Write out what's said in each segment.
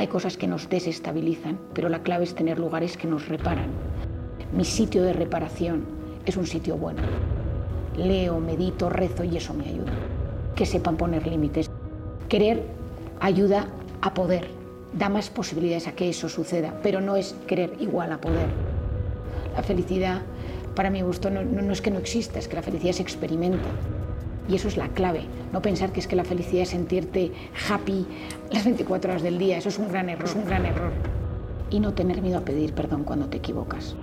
Hay cosas que nos desestabilizan, pero la clave es tener lugares que nos reparan. Mi sitio de reparación es un sitio bueno. Leo, medito, rezo y eso me ayuda. Que sepan poner límites. Querer ayuda a poder, da más posibilidades a que eso suceda, pero no es querer igual a poder. La felicidad, para mi gusto, no, es que no exista, es que la felicidad se experimenta. Y eso es la clave, no pensar que es que la felicidad es sentirte happy las 24 horas del día, eso es un gran error, es un gran error. Y no tener miedo a pedir perdón cuando te equivocas.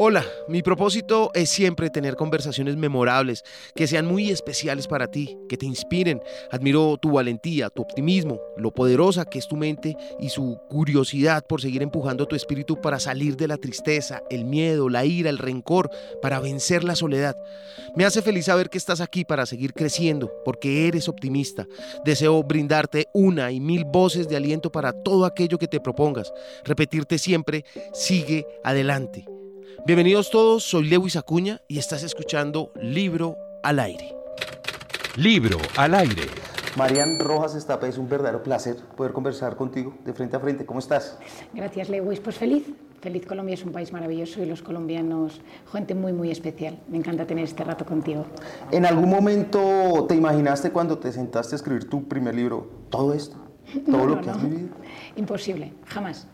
Hola, mi propósito es siempre tener conversaciones memorables, que sean muy especiales para ti, que te inspiren. Admiro tu valentía, tu optimismo, lo poderosa que es tu mente y su curiosidad por seguir empujando tu espíritu para salir de la tristeza, el miedo, la ira, el rencor, para vencer la soledad. Me hace feliz saber que estás aquí para seguir creciendo, porque eres optimista. Deseo brindarte una y mil voces de aliento para todo aquello que te propongas. Repetirte siempre, sigue adelante. Bienvenidos todos, soy Lewis Acuña y estás escuchando Libro al Aire. Libro al Aire. Marian Rojas Estape, es un verdadero placer poder conversar contigo de frente a frente. ¿Cómo estás? Gracias, Lewis. Pues feliz. Feliz Colombia es un país maravilloso y los colombianos, gente muy, muy especial. Me encanta tener este rato contigo. ¿En algún momento te imaginaste cuando te sentaste a escribir tu primer libro todo esto? ¿Todo lo que has vivido? Imposible, jamás.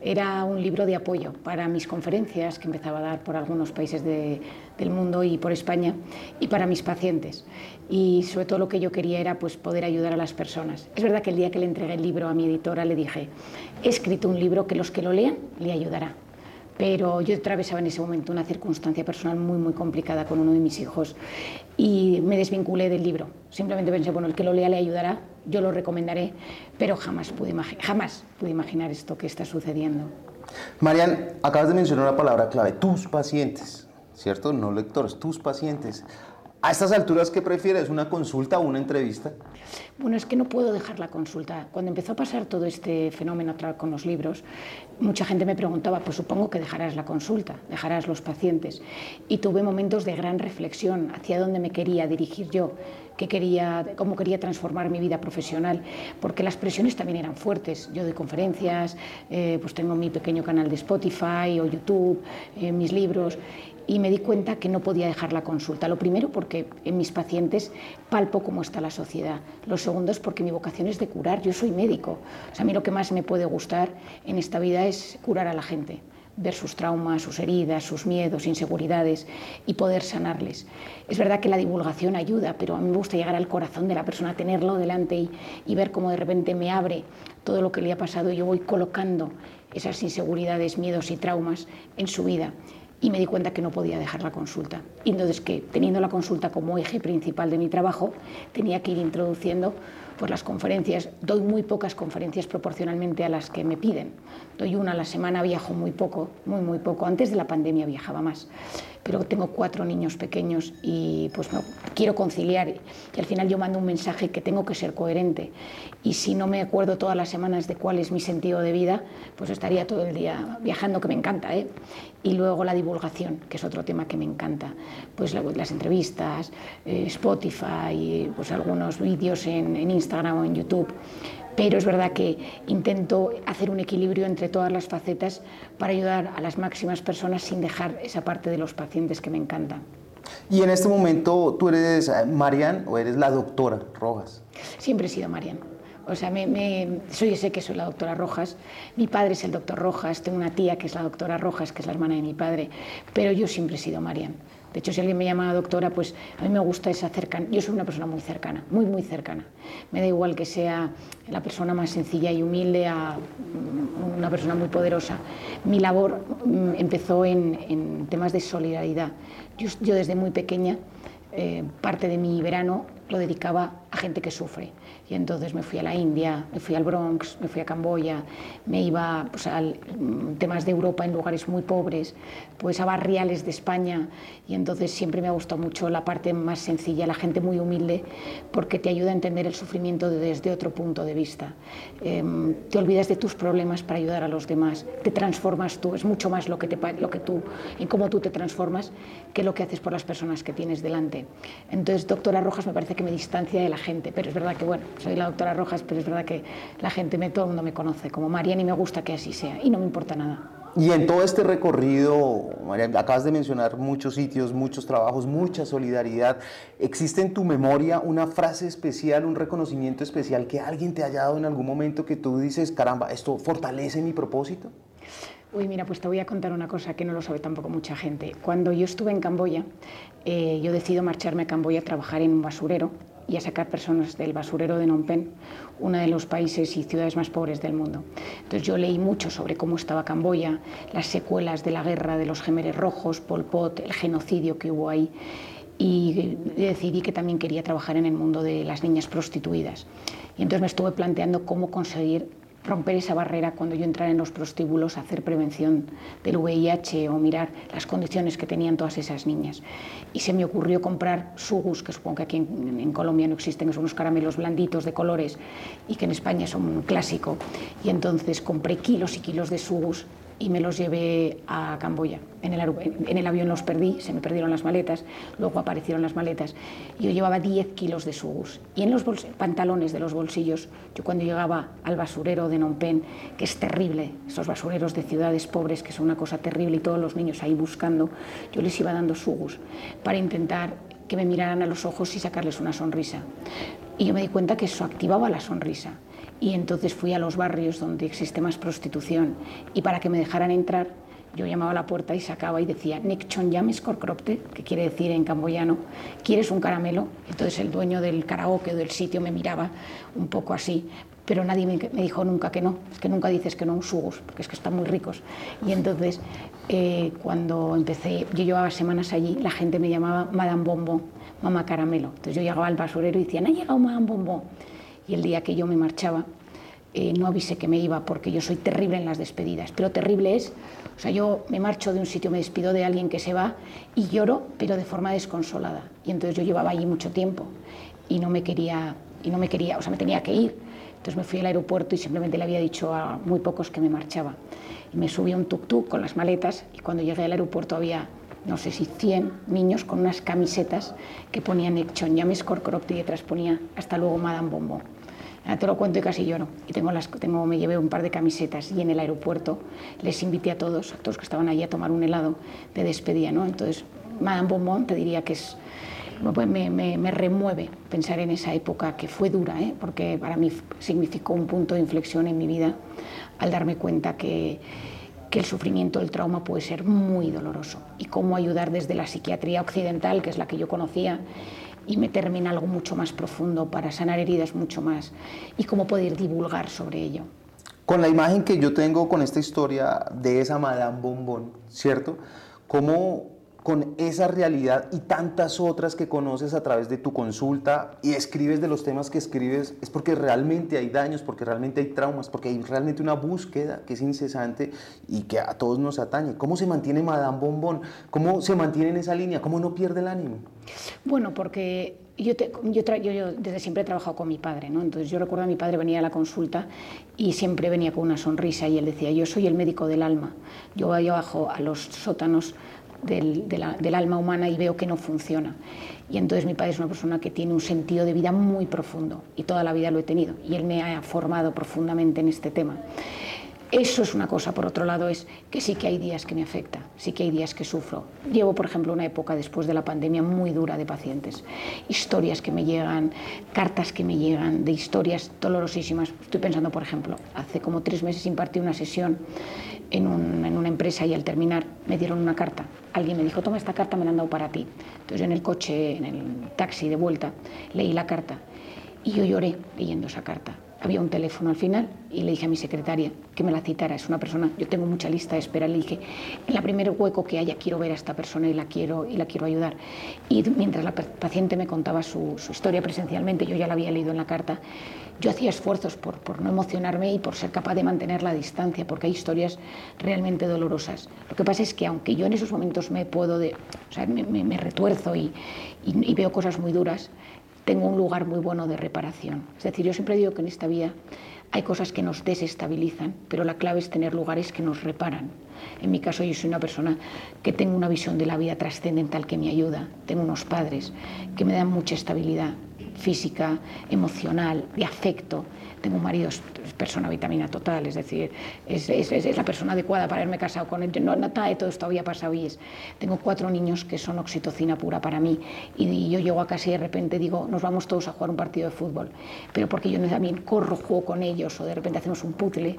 Era un libro de apoyo para mis conferencias que empezaba a dar por algunos países del mundo y por España y para mis pacientes. Y sobre todo lo que yo quería era pues, poder ayudar a las personas. Es verdad que el día que le entregué el libro a mi editora le dije, he escrito un libro que los que lo lean le ayudará pero yo atravesaba en ese momento una circunstancia personal muy, muy complicada con uno de mis hijos y me desvinculé del libro. Simplemente pensé, bueno, el que lo lea le ayudará, yo lo recomendaré, pero jamás pude, jamás pude imaginar esto que está sucediendo. Marian, acabas de mencionar una palabra clave, tus pacientes, ¿cierto? No lectores, tus pacientes. ¿A estas alturas qué prefieres, una consulta o una entrevista? Bueno, es que no puedo dejar la consulta. Cuando empezó a pasar todo este fenómeno con los libros, mucha gente me preguntaba, pues supongo que dejarás la consulta, dejarás los pacientes. Y tuve momentos de gran reflexión hacia dónde me quería dirigir yo, qué quería, cómo quería transformar mi vida profesional, porque las presiones también eran fuertes. Yo doy conferencias, eh, pues tengo mi pequeño canal de Spotify o YouTube, eh, mis libros, y me di cuenta que no podía dejar la consulta. Lo primero porque en mis pacientes palpo cómo está la sociedad. Lo segundo es porque mi vocación es de curar. Yo soy médico. O sea, a mí lo que más me puede gustar en esta vida es curar a la gente ver sus traumas, sus heridas, sus miedos, inseguridades y poder sanarles. Es verdad que la divulgación ayuda, pero a mí me gusta llegar al corazón de la persona, tenerlo delante y, y ver cómo de repente me abre todo lo que le ha pasado y yo voy colocando esas inseguridades, miedos y traumas en su vida y me di cuenta que no podía dejar la consulta. Entonces que teniendo la consulta como eje principal de mi trabajo, tenía que ir introduciendo pues, las conferencias. Doy muy pocas conferencias proporcionalmente a las que me piden. Doy una a la semana, viajo muy poco, muy, muy poco. Antes de la pandemia viajaba más pero tengo cuatro niños pequeños y pues no, quiero conciliar y al final yo mando un mensaje que tengo que ser coherente y si no me acuerdo todas las semanas de cuál es mi sentido de vida, pues estaría todo el día viajando, que me encanta, ¿eh? y luego la divulgación, que es otro tema que me encanta, pues las entrevistas, eh, Spotify, pues algunos vídeos en, en Instagram o en YouTube pero es verdad que intento hacer un equilibrio entre todas las facetas para ayudar a las máximas personas sin dejar esa parte de los pacientes que me encanta. Y en este momento, ¿tú eres eh, Marian o eres la doctora Rojas? Siempre he sido Marian. O sea, me, soy, sé que soy la doctora Rojas, mi padre es el doctor Rojas, tengo una tía que es la doctora Rojas, que es la hermana de mi padre, pero yo siempre he sido Marian. De hecho, si alguien me llama doctora, pues a mí me gusta esa cercanía. Yo soy una persona muy cercana, muy, muy cercana. Me da igual que sea la persona más sencilla y humilde a una persona muy poderosa. Mi labor mm, empezó en, temas de solidaridad. Yo, desde muy pequeña, eh, parte de mi verano lo dedicaba a gente que sufre. Y entonces me fui a la India, me fui al Bronx, me fui a Camboya, me iba pues, a mm, temas de Europa en lugares muy pobres, pues a barriales de España. Y entonces siempre me ha gustado mucho la parte más sencilla, la gente muy humilde, porque te ayuda a entender el sufrimiento desde otro punto de vista. Em, te olvidas de tus problemas para ayudar a los demás, te transformas tú, es mucho más lo que, te, lo que tú, en cómo tú te transformas, que lo que haces por las personas que tienes delante. Entonces, doctora Rojas me parece que me distancia de la gente, pero es verdad que, bueno, soy la doctora Rojas, pero es verdad que la gente, me, todo el mundo me conoce como Marian y me gusta que así sea y no me importa nada. Y en todo este recorrido, María, acabas de mencionar muchos sitios, muchos trabajos, mucha solidaridad. ¿Existe en tu memoria una frase especial, un reconocimiento especial que alguien te haya dado en algún momento que tú dices, caramba, esto fortalece mi propósito? Uy, mira, pues te voy a contar una cosa que no lo sabe tampoco mucha gente. Cuando yo estuve en Camboya, eh, yo decido marcharme a Camboya a trabajar en un basurero y a sacar personas del basurero de Phnom Penh, uno de los países y ciudades más pobres del mundo. Entonces yo leí mucho sobre cómo estaba Camboya, las secuelas de la guerra de los gemeres rojos, Pol Pot, el genocidio que hubo ahí y decidí que también quería trabajar en el mundo de las niñas prostituidas. Y entonces me estuve planteando cómo conseguir romper esa barrera cuando yo entrara en los prostíbulos, hacer prevención del VIH o mirar las condiciones que tenían todas esas niñas. Y se me ocurrió comprar sugus, que supongo que aquí en, Colombia no existen, que son unos caramelos blanditos de colores y que en España son un clásico. Y entonces compré kilos y kilos de sugus y me los llevé a Camboya. En el, en el, avión los perdí, se me perdieron las maletas, luego aparecieron las maletas. Yo llevaba 10 kilos de sugus. Y en los pantalones de los bolsillos, yo cuando llegaba al basurero de Phnom Penh, que es terrible, esos basureros de ciudades pobres, que son una cosa terrible, y todos los niños ahí buscando, yo les iba dando sugus para intentar que me miraran a los ojos y sacarles una sonrisa. Y yo me di cuenta que eso activaba la sonrisa y entonces fui a los barrios donde existe más prostitución y para que me dejaran entrar yo llamaba a la puerta y sacaba y decía Nick Yames Korkropte, que quiere decir en camboyano, ¿quieres un caramelo? Entonces el dueño del karaoke o del sitio me miraba un poco así, pero nadie me, dijo nunca que no, es que nunca dices que no un sugus, porque es que están muy ricos. Y entonces eh, cuando empecé, yo llevaba semanas allí, la gente me llamaba Madame Bombo, mamá caramelo. Entonces yo llegaba al basurero y decían, ha llegado Madame Bombo y el día que yo me marchaba eh, no avisé que me iba porque yo soy terrible en las despedidas, pero terrible es, o sea, yo me marcho de un sitio, me despido de alguien que se va y lloro, pero de forma desconsolada. Y entonces yo llevaba allí mucho tiempo y no me quería, y no me quería, o sea, me tenía que ir. Entonces me fui al aeropuerto y simplemente le había dicho a muy pocos que me marchaba. Y me subí a un tuk-tuk con las maletas y cuando llegué al aeropuerto había no sé si 100 niños con unas camisetas que ponían Echon Yames Corcoropte y detrás ponía hasta luego Madame Bombo te lo cuento y casi lloro. Y tengo las, tengo, me llevé un par de camisetas y en el aeropuerto les invité a todos, a todos que estaban allí a tomar un helado de despedida. ¿no? Entonces, Madame Bonbon te diría que es, me, me, me, remueve pensar en esa época que fue dura, ¿eh? porque para mí significó un punto de inflexión en mi vida al darme cuenta que, que el sufrimiento, el trauma puede ser muy doloroso y cómo ayudar desde la psiquiatría occidental, que es la que yo conocía, y meterme en algo mucho más profundo para sanar heridas mucho más y cómo poder divulgar sobre ello. Con la imagen que yo tengo con esta historia de esa Madame Bonbon, ¿cierto? ¿Cómo con esa realidad y tantas otras que conoces a través de tu consulta y escribes de los temas que escribes, es porque realmente hay daños, porque realmente hay traumas, porque hay realmente una búsqueda que es incesante y que a todos nos atañe. ¿Cómo se mantiene Madame Bombón? ¿Cómo se mantiene en esa línea? ¿Cómo no pierde el ánimo? Bueno, porque yo, yo, yo, desde siempre he trabajado con mi padre, ¿no? Entonces yo recuerdo a mi padre venía a la consulta y siempre venía con una sonrisa y él decía, yo soy el médico del alma, yo voy abajo a los sótanos del, alma humana y veo que no funciona. Y entonces mi padre es una persona que tiene un sentido de vida muy profundo y toda la vida lo he tenido y él me ha formado profundamente en este tema. Eso es una cosa. Por otro lado, es que sí que hay días que me afecta, sí que hay días que sufro. Llevo, por ejemplo, una época después de la pandemia muy dura de pacientes. Historias que me llegan, cartas que me llegan, de historias dolorosísimas. Estoy pensando, por ejemplo, hace como tres meses impartí una sesión en, una empresa y al terminar me dieron una carta. Alguien me dijo, toma esta carta, me la han dado para ti. Entonces en el coche, en el taxi de vuelta, leí la carta y yo lloré leyendo esa carta había un teléfono al final y le dije a mi secretaria que me la citara. Es una persona, yo tengo mucha lista de espera. Le dije, en la primer hueco que haya quiero ver a esta persona y la quiero, y la quiero ayudar. Y mientras la paciente me contaba su, historia presencialmente, yo ya la había leído en la carta, yo hacía esfuerzos por, por, no emocionarme y por ser capaz de mantener la distancia, porque hay historias realmente dolorosas. Lo que pasa es que aunque yo en esos momentos me puedo, de, o sea, me, me, retuerzo y, y, y veo cosas muy duras, tengo un lugar muy bueno de reparación. Es decir, yo siempre digo que en esta vida hay cosas que nos desestabilizan, pero la clave es tener lugares que nos reparan. En mi caso yo soy una persona que tengo una visión de la vida trascendental que me ayuda, tengo unos padres que me dan mucha estabilidad, física, emocional, de afecto. Tengo un marido, es persona vitamina total, es decir, es, la persona adecuada para haberme casado con él. No, de todo esto había pasado y es. Tengo cuatro niños que son oxitocina pura para mí y, yo llego a casa y de repente digo, nos vamos todos a jugar un partido de fútbol, pero porque yo también corro, juego con ellos o de repente hacemos un puzzle.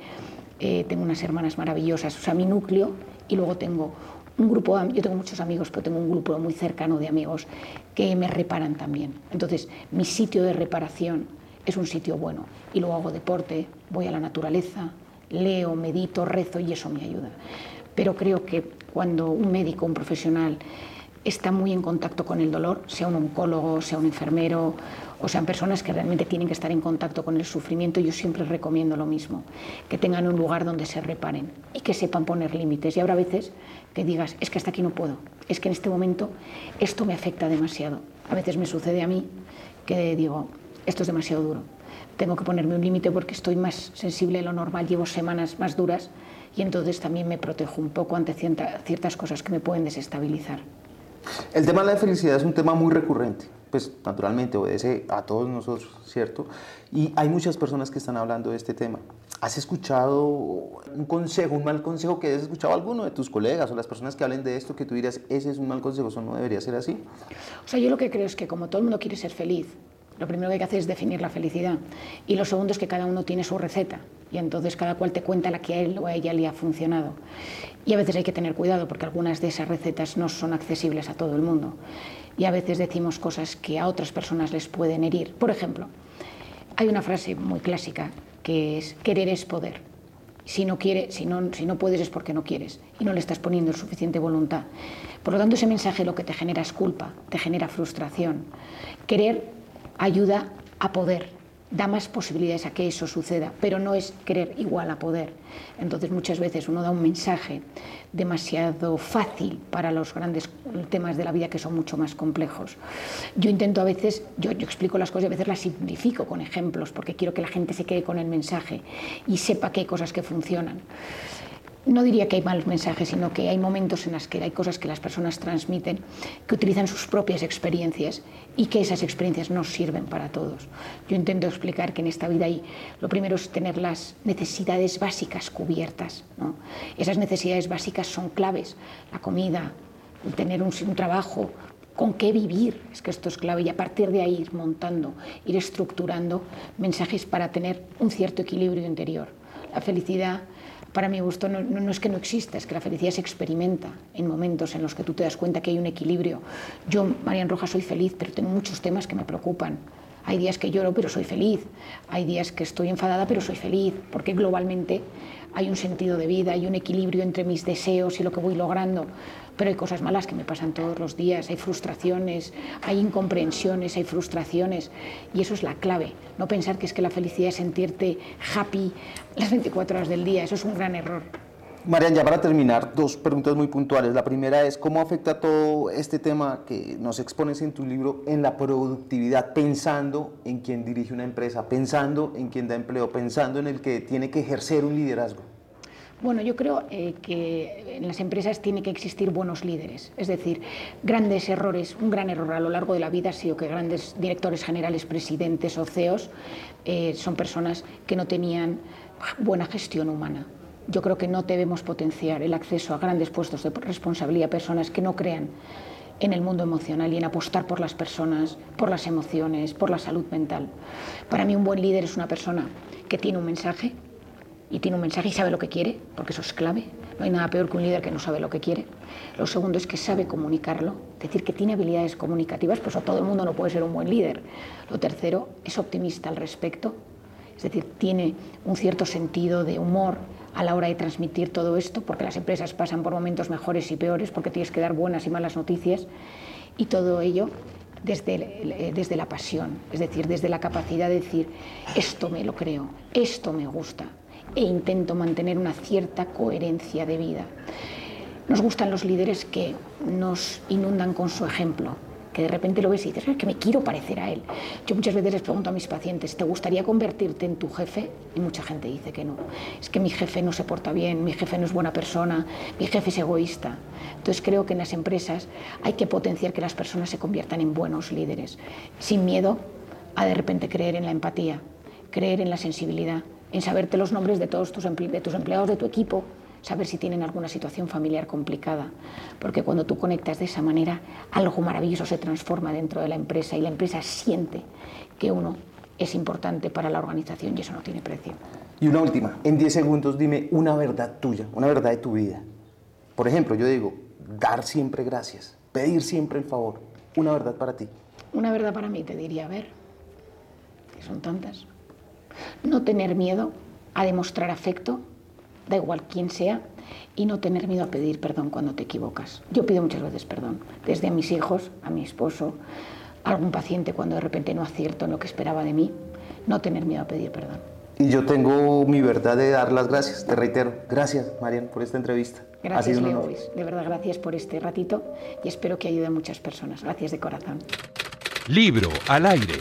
Eh, tengo unas hermanas maravillosas, o sea, mi núcleo y luego tengo un grupo, yo tengo muchos amigos, pero tengo un grupo muy cercano de amigos que me reparan también. Entonces, mi sitio de reparación es un sitio bueno. Y luego hago deporte, voy a la naturaleza, leo, medito, rezo y eso me ayuda. Pero creo que cuando un médico, un profesional, está muy en contacto con el dolor, sea un oncólogo, sea un enfermero, o sean personas que realmente tienen que estar en contacto con el sufrimiento, yo siempre recomiendo lo mismo, que tengan un lugar donde se reparen y que sepan poner límites. Y habrá veces que digas, es que hasta aquí no puedo, es que en este momento esto me afecta demasiado. A veces me sucede a mí que digo, esto es demasiado duro, tengo que ponerme un límite porque estoy más sensible de lo normal, llevo semanas más duras y entonces también me protejo un poco ante ciertas cosas que me pueden desestabilizar. El tema de la felicidad es un tema muy recurrente, pues naturalmente obedece a todos nosotros, ¿cierto? Y hay muchas personas que están hablando de este tema. ¿Has escuchado un consejo, un mal consejo que hayas escuchado alguno de tus colegas o las personas que hablen de esto que tú dirías, ese es un mal consejo, eso no debería ser así? O sea, yo lo que creo es que como todo el mundo quiere ser feliz, lo primero que hay que hacer es definir la felicidad. Y lo segundo es que cada uno tiene su receta. Y entonces cada cual te cuenta la que a él o a ella le ha funcionado. Y a veces hay que tener cuidado porque algunas de esas recetas no son accesibles a todo el mundo. Y a veces decimos cosas que a otras personas les pueden herir. Por ejemplo, hay una frase muy clásica que es querer es poder. Si no, quiere, si, no, si no puedes es porque no quieres y no le estás poniendo suficiente voluntad. Por lo tanto, ese mensaje lo que te genera es culpa, te genera frustración. Querer ayuda a poder, da más posibilidades a que eso suceda, pero no es querer igual a poder. Entonces muchas veces uno da un mensaje demasiado fácil para los grandes temas de la vida que son mucho más complejos. Yo intento a veces, yo, explico las cosas y a veces las simplifico con ejemplos porque quiero que la gente se quede con el mensaje y sepa que hay cosas que funcionan no diría que hay malos mensajes, sino que hay momentos en los que hay cosas que las personas transmiten que utilizan sus propias experiencias y que esas experiencias no sirven para todos. Yo intento explicar que en esta vida hay, lo primero es tener las necesidades básicas cubiertas. Esas necesidades básicas son claves, la comida, tener un, un trabajo, con qué vivir, es que esto es clave, y a partir de ahí ir montando, ir estructurando mensajes para tener un cierto equilibrio interior. La felicidad para mi gusto no, es que no exista, es que la felicidad se experimenta en momentos en los que tú te das cuenta que hay un equilibrio. Yo, Marian Rojas, soy feliz, pero tengo muchos temas que me preocupan. Hay días que lloro, pero soy feliz. Hay días que estoy enfadada, pero soy feliz, porque globalmente hay un sentido de vida, hay un equilibrio entre mis deseos y lo que voy logrando pero hay cosas malas que me pasan todos los días, hay frustraciones, hay incomprensiones, hay frustraciones, y eso es la clave. No pensar que es que la felicidad es sentirte happy las 24 horas del día, eso es un gran error. Marian, ya para terminar, dos preguntas muy puntuales. La primera es, ¿cómo afecta todo este tema que nos expones en tu libro en la productividad, pensando en quien dirige una empresa, pensando en quien da empleo, pensando en el que tiene que ejercer un liderazgo? Bueno, yo creo eh, que en las empresas tiene que existir buenos líderes, es decir, grandes errores, un gran error a lo largo de la vida ha sido que grandes directores generales, presidentes o CEOs eh, son personas que no tenían buena gestión humana. Yo creo que no debemos potenciar el acceso a grandes puestos de responsabilidad a personas que no crean en el mundo emocional y en apostar por las personas, por las emociones, por la salud mental. Para mí un buen líder es una persona que tiene un mensaje, y tiene un mensaje y sabe lo que quiere, porque eso es clave. No hay nada peor que un líder que no sabe lo que quiere. Lo segundo es que sabe comunicarlo, es decir, que tiene habilidades comunicativas, pues a todo el mundo no puede ser un buen líder. Lo tercero, es optimista al respecto, es decir, tiene un cierto sentido de humor a la hora de transmitir todo esto, porque las empresas pasan por momentos mejores y peores, porque tienes que dar buenas y malas noticias, y todo ello desde, desde la pasión, es decir, desde la capacidad de decir, esto me lo creo, esto me gusta, e intento mantener una cierta coherencia de vida. Nos gustan los líderes que nos inundan con su ejemplo, de repente lo ves y dices, es que me quiero parecer a él. Yo muchas veces les pregunto a mis pacientes, ¿te gustaría convertirte en tu jefe? Y mucha gente dice que no. Es que mi jefe no se porta bien, mi jefe no es buena persona, mi jefe es egoísta. Entonces creo que en las empresas hay que potenciar que las personas se conviertan en buenos líderes, sin miedo a de repente creer en la empatía, creer en la sensibilidad, en saberte los nombres de todos tus empleados de tu equipo, saber si tienen alguna situación familiar complicada, porque cuando tú conectas de esa manera, algo maravilloso se transforma dentro de la empresa y la empresa siente que uno es importante para la organización y eso no tiene precio. Y una última, en 10 segundos dime una verdad tuya, una verdad de tu vida. Por ejemplo, yo digo, dar siempre gracias, pedir siempre el favor, una verdad para ti. Una verdad para mí, te diría, a ver, que son tantas. No tener miedo a demostrar afecto da igual quién sea, y no tener miedo a pedir perdón cuando te equivocas. Yo pido muchas veces perdón, desde a mis hijos, a mi esposo, a algún paciente cuando de repente no acierto en lo que esperaba de mí, no tener miedo a pedir perdón. Y yo tengo mi verdad de dar las gracias, te reitero. Gracias, Marian, por esta entrevista. Gracias, Leo De verdad, gracias por este ratito y espero que ayude a muchas personas. Gracias de corazón. Libro al aire.